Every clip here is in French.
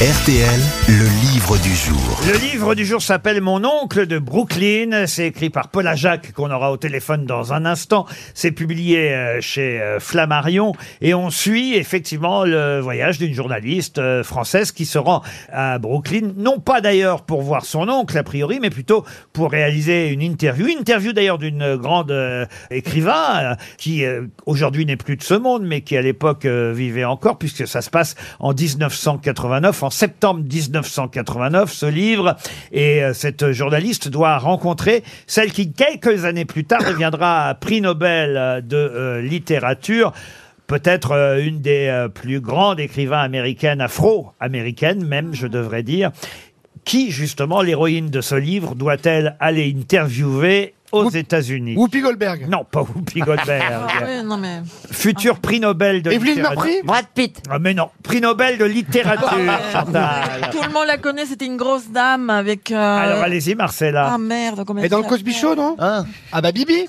RTL, le livre du jour. Le livre du jour s'appelle Mon oncle de Brooklyn. C'est écrit par Paula Jacques qu'on aura au téléphone dans un instant. C'est publié euh, chez euh, Flammarion et on suit effectivement le voyage d'une journaliste euh, française qui se rend à Brooklyn, non pas d'ailleurs pour voir son oncle a priori, mais plutôt pour réaliser une interview. Une interview d'ailleurs d'une grande écrivain qui aujourd'hui n'est plus de ce monde, mais qui à l'époque vivait encore puisque ça se passe en 1989, en septembre 1989, ce livre. Et euh, cette journaliste doit rencontrer celle qui, quelques années plus tard, deviendra prix Nobel euh, de euh, littérature. Peut-être une des plus grandes écrivains américaines, afro-américaines même, je devrais dire. Qui, justement, l'héroïne de ce livre, doit-elle aller interviewer aux États-Unis Whoopi Goldberg. Non, pas Whoopi Goldberg. Oui, non mais. Futur prix Nobel de Evelyne littérature. Marpry Brad Pitt. Ah, mais non, prix Nobel de littérature, Chantal. Tout le monde la connaît, c'était une grosse dame avec. euh, Alors allez-y, Marcella. Ah merde, comment Et elle dans le Cosby Show, non Ah bah Bibi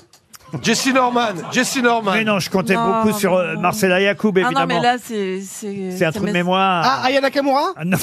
Jesse Norman, Jesse Norman. Mais non, je comptais Non, beaucoup sur euh, non. Marcella Yacoub, Ah non, mais là, c'est. C'est C'est un trou de mémoire. Ah, Aya Nakamura Ah, non,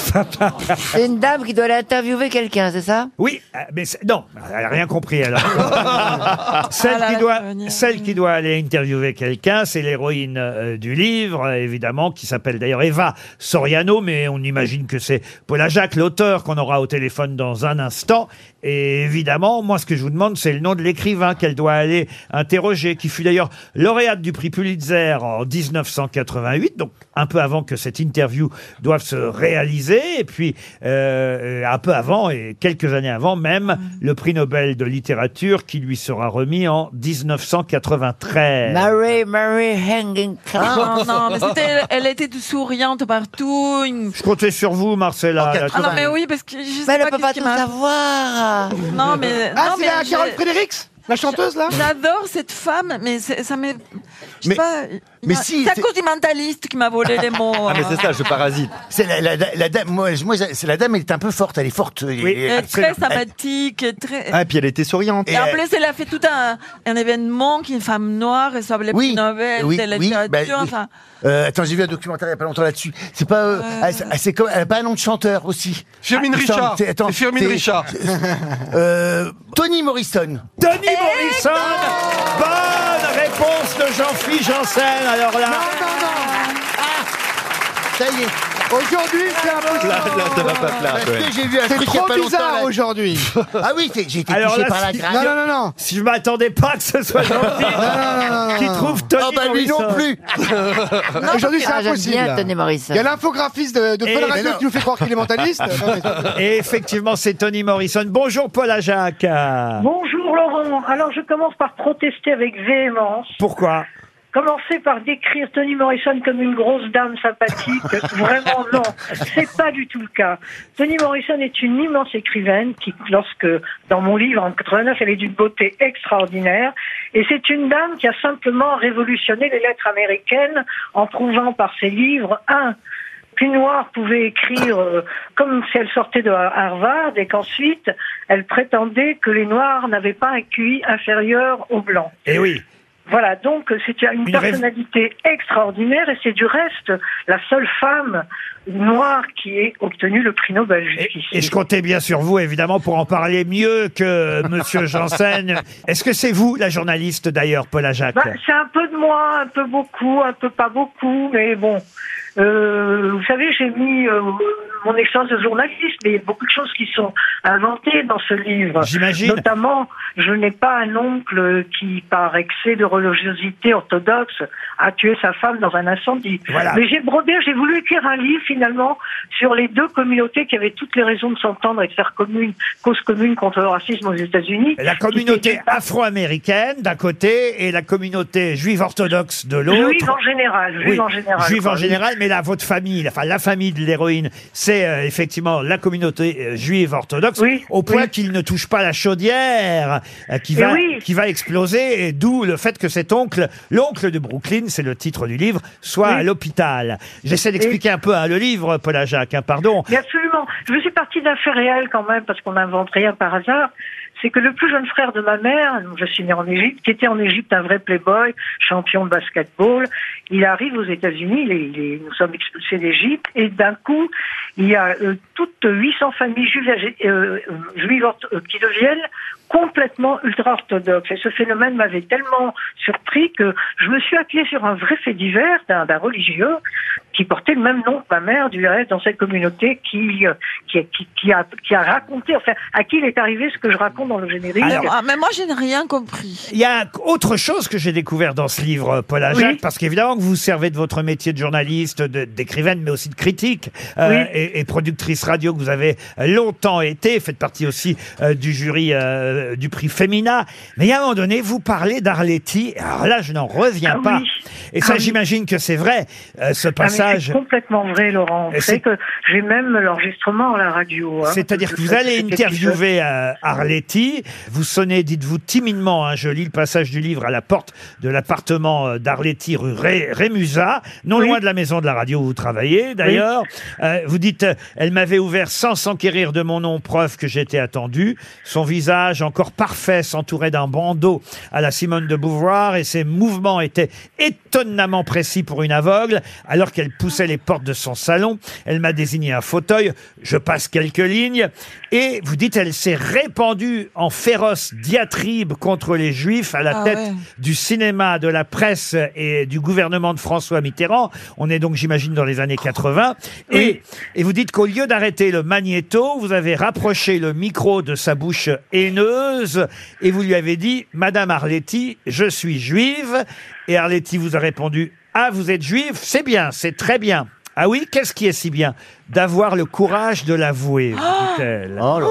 C'est une dame qui doit aller interviewer quelqu'un, c'est ça Oui, euh, mais c'est- non, elle a rien compris alors. celle, Ah là qui là, doit, ça va venir. celle qui doit aller interviewer quelqu'un, c'est l'héroïne euh, du livre, euh, évidemment, qui s'appelle d'ailleurs Eva Soriano, mais on imagine que c'est Paula Jacques, l'auteur, qu'on aura au téléphone dans un instant. Et évidemment, moi, ce que je vous demande, c'est le nom de l'écrivain qu'elle doit aller interroger, qui fut d'ailleurs lauréate du prix Pulitzer en 1988, donc un peu avant que cette interview doive se réaliser, et puis euh, un peu avant, et quelques années avant même, le prix Nobel de littérature qui lui sera remis en 1993. Mary, Mary Hanging Non, non, mais c'était. Elle était souriante partout. une- Je comptais sur vous, Marcella. là, Ah non, mais oui, parce que je sais Mais elle pas ne peut qu'est-ce pas qui tout m'a- savoir Non, mais. Ah, non, c'est mais la Carole Fredericks La chanteuse, là? J'adore cette femme, mais ça m'est. Je sais Mais- pas. mais il- si, C'est à c'est- cause du mentaliste qui m'a volé les mots. Ah mais hein. c'est ça, je parasite. C'est la, la, la dame, moi, moi c'est la dame, elle est un peu forte, elle est forte. Oui. Elle est très sympathique, et très. Ah, et puis elle était souriante. Et en plus, elle a fait tout un, un événement qui est une femme noire, reçoit le Oui, prix Nobel oui, de la oui, littérature. bah, oui. enfin, Euh, attends, j'ai vu un documentaire il y a pas longtemps là-dessus. C'est pas, euh, elle, c'est- c'est comme, elle a pas un nom de chanteur aussi. Firmin Ah, Richard. c'est- attends, C'est Firmin c'est- Richard. Euh, Tony Morrison. Tony Morrison Bonne réponse de Jean-Philippe Janssen. Alors là, Non, non, non Ça y est. Aujourd'hui, c'est impossible Là, là, ça va pas plaire. Parce ouais. que j'ai vu un C'est truc il y a trop pas longtemps, bizarre, là. aujourd'hui. Ah oui, c'est- j'ai été Alors touché là, par la si- grâce. Non, non, non, non si je m'attendais pas que ce soit Jean-Philippe qui trouve Tony Ah bah lui Morrison. non plus. Aujourd'hui, c'est Ah, J'aime impossible. bien Tony Morrison. Il y a l'infographiste de, de Et- Fun mais Radio non. qui nous fait croire qu'il est mentaliste. Non, mais- Et effectivement, c'est Tony Morrison. Bonjour Paul Jacques. Bonjour Laurent. Alors je commence par protester avec véhémence. Pourquoi? Commencer par décrire Toni Morrison comme une grosse dame sympathique, vraiment non, c'est pas du tout le cas. Toni Morrison est une immense écrivaine qui, lorsque dans mon livre en 89, elle est d'une beauté extraordinaire, et c'est une dame qui a simplement révolutionné les lettres américaines en prouvant par ses livres un qu'une noire pouvait écrire euh, comme si elle sortait de Harvard et qu'ensuite elle prétendait que les noirs n'avaient pas un QI inférieur aux blancs. Eh oui. Voilà, donc c'est une, Une rêve- personnalité extraordinaire et c'est du reste la seule femme noire qui ait obtenu le prix Nobel Et, jusqu'ici. et je comptais bien sur vous, évidemment, pour en parler mieux que Monsieur Janssen. Est-ce que c'est vous, la journaliste, d'ailleurs, Paul Jacques Bah, c'est un peu de moi, un peu beaucoup, un peu pas beaucoup, mais bon. Euh, vous savez, j'ai mis euh, mon expérience de journaliste, mais il y a beaucoup de choses qui sont inventées dans ce livre. J'imagine. Notamment, je n'ai pas un oncle qui, par excès de religiosité orthodoxe, a tué sa femme dans un incendie. Voilà. Mais j'ai brodé, j'ai voulu écrire un livre finalement sur les deux communautés qui avaient toutes les raisons de s'entendre et de faire commune, cause commune contre le racisme aux États-Unis. La communauté afro-américaine d'un côté et la communauté juive orthodoxe de l'autre. Juive en général, juive Oui, en général. juive en général, mais là, votre famille, enfin la famille de l'héroïne, c'est euh, effectivement la communauté euh, juive orthodoxe, Oui, au point oui. qu'il ne touche pas la chaudière, euh, qui Eh va, oui. qui va exploser, et d'où le fait que cet oncle, l'oncle de Brooklyn, c'est le titre du livre, soit à l'hôpital. J'essaie d'expliquer un peu hein, le livre, Paul Jacques, hein, pardon. Mais absolument. Je suis partie d'un fait réel quand même, parce qu'on n'invente rien par hasard. c'est que le plus jeune frère de ma mère, je suis né en Égypte, qui était en Égypte un vrai playboy, champion de basketball, il arrive aux États-Unis, nous sommes expulsés d'Égypte, et d'un coup, il y a euh, toutes 800 familles juives, euh, euh, euh, qui deviennent complètement ultra-orthodoxes. Et ce phénomène m'avait tellement surpris que je me suis appuyée sur un vrai fait divers d'un religieux qui portait le même nom que ma mère, du reste, dans cette communauté qui, euh, qui, qui, qui a, qui a raconté, enfin, à qui il est arrivé ce que je raconte dans le générique. Alors, Ah, mais moi, je n'ai rien compris. Il y a autre chose que j'ai découvert dans ce livre, Paul Ajac, Oui. parce qu'évidemment que vous servez de votre métier de journaliste, d'écrivaine, mais aussi de critique euh, Oui. et, et productrice radio que vous avez longtemps été, faites partie aussi euh, du jury euh, du prix Femina. Mais à un moment donné, vous parlez d'Arletty. Alors là, je n'en reviens Ah pas. oui. Et ça, Ah oui. j'imagine que c'est vrai, euh, ce Ah, c'est complètement vrai, Laurent. C'est- que j'ai même l'enregistrement à la radio. hein, C'est-à-dire que vous allez interviewer euh, Arletty, vous sonnez, dites-vous timidement, hein, je lis le passage du livre à la porte de l'appartement euh, d'Arletty rue Ré- Rémusat, non Oui. loin de la maison de la radio où vous travaillez d'ailleurs. Euh, vous dites, euh, elle m'avait ouvert sans s'enquérir de mon nom, preuve que j'étais attendu. Son visage encore parfait s'entourait d'un bandeau à la Simone de Beauvoir et ses mouvements étaient étonnamment précis pour une aveugle. Alors qu'elle poussait les portes de son salon, elle m'a désigné un fauteuil. Je passe quelques lignes et vous dites, elle s'est répandue en féroce diatribe contre les juifs à la Ah tête ouais. du cinéma, de la presse et du gouvernement de François Mitterrand. On est donc, j'imagine, dans les années 80. Et, et vous dites qu'au lieu d'arrêter le magnéto, vous avez rapproché le micro de sa bouche haineuse et vous lui avez dit, Madame Arletty, je suis juive. Et Arletty vous a répondu, Ah, vous êtes juive C'est bien, c'est très bien. Ah oui, qu'est-ce qui est si bien D'avoir le courage de l'avouer, vous dit-elle. Oh là.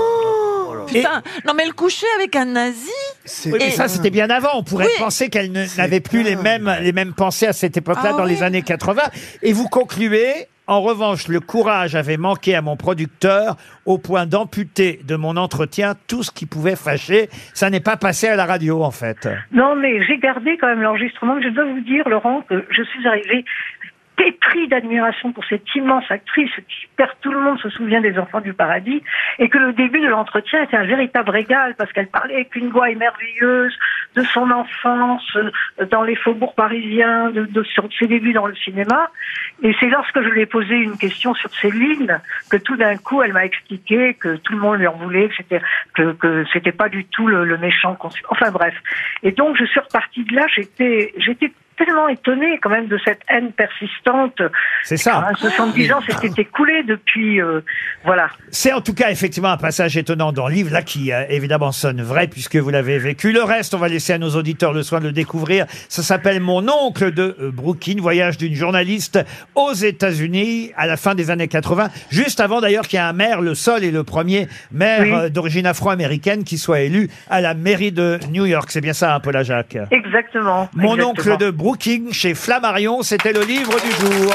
Putain, non mais le coucher avec un nazi C'est- Oui, mais Et- ça, c'était bien avant. On pourrait Oui. penser qu'elle ne- n'avait plus les mêmes, les mêmes pensées à cette époque-là, Ah dans les oui. années 80. Et vous concluez, en revanche, le courage avait manqué à mon producteur au point d'amputer de mon entretien tout ce qui pouvait fâcher. Ça n'est pas passé à la radio, en fait. Non, mais j'ai gardé quand même l'enregistrement. Je dois vous dire, Laurent, que je suis arrivée pétrie d'admiration pour cette immense actrice qui perd tout le monde se souvient des enfants du paradis et que le début de l'entretien était un véritable régal parce qu'elle parlait avec une voix émerveilleuse de son enfance euh, dans les faubourgs parisiens, de, ses débuts dans le cinéma. Et c'est lorsque je lui ai posé une question sur Céline que tout d'un coup elle m'a expliqué que tout le monde lui en voulait, que c'était que, pas du tout le, le méchant. Enfin bref. Et donc je suis repartie de là. J'étais tellement étonnée quand même de cette haine persistante. C'est ça. Hein, 70 ans s'était écoulé depuis. euh, voilà. C'est en tout cas effectivement un passage étonnant dans le livre, là qui euh, évidemment sonne vrai puisque vous l'avez vécu. Le reste, on va laisser à nos auditeurs le soin de le découvrir. Ça s'appelle Mon oncle de euh, Brooklyn, voyage d'une journaliste aux États-Unis à la fin des années 80, juste avant d'ailleurs qu'il y ait un maire, le seul et le premier maire Oui. euh, d'origine afro-américaine qui soit élu à la mairie de New York. C'est bien ça, un peu la Jacques? Exactement. Mon exactement. oncle de Brooklyn chez Flammarion, c'était le livre du jour.